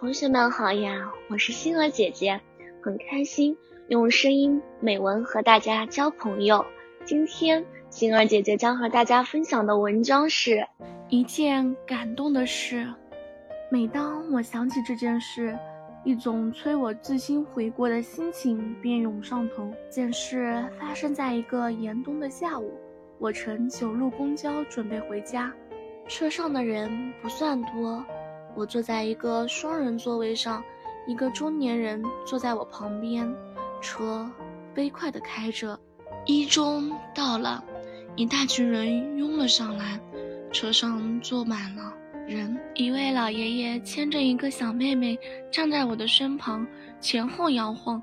同学们好呀，我是星儿姐姐，很开心用声音美文和大家交朋友。今天星儿姐姐将和大家分享的文章是一件感动的事。每当我想起这件事，一种催我自新悔过的心情便涌上头。件事发生在一个严冬的下午，我乘九路公交准备回家，车上的人不算多。我坐在一个双人座位上，一个中年人坐在我旁边。车飞快地开着，一中到了，一大群人拥了上来，车上坐满了人。一位老爷爷牵着一个小妹妹站在我的身旁，前后摇晃。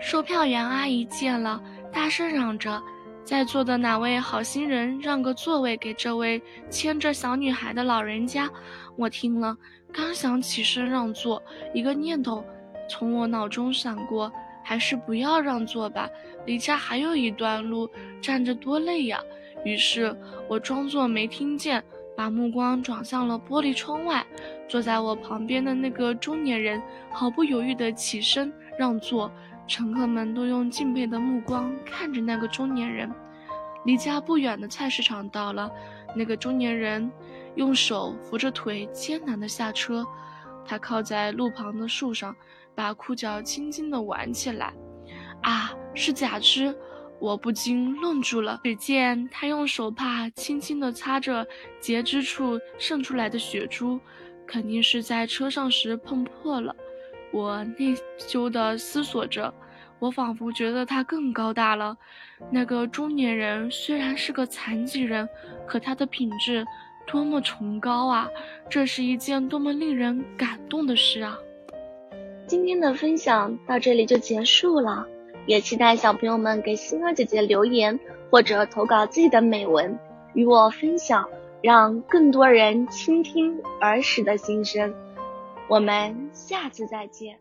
售票员阿姨见了，大声嚷着：“在座的哪位好心人，让个座位给这位牵着小女孩的老人家？”我听了。刚想起身让座，一个念头从我脑中闪过，还是不要让座吧。离家还有一段路，站着多累呀。于是我装作没听见，把目光转向了玻璃窗外。坐在我旁边的那个中年人毫不犹豫地起身让座，乘客们都用敬佩的目光看着那个中年人。离家不远的菜市场到了，那个中年人。用手扶着腿，艰难地下车。他靠在路旁的树上，把裤脚轻轻地挽起来。啊，是假肢！我不禁愣住了。只见他用手帕轻轻地擦着截肢处渗出来的血珠，肯定是在车上时碰破了。我内疚地思索着，我仿佛觉得他更高大了。那个中年人虽然是个残疾人，可他的品质……多么崇高啊！这是一件多么令人感动的事啊！今天的分享到这里就结束了，也期待小朋友们给星儿姐姐留言或者投稿自己的美文与我分享，让更多人倾听儿时的心声。我们下次再见。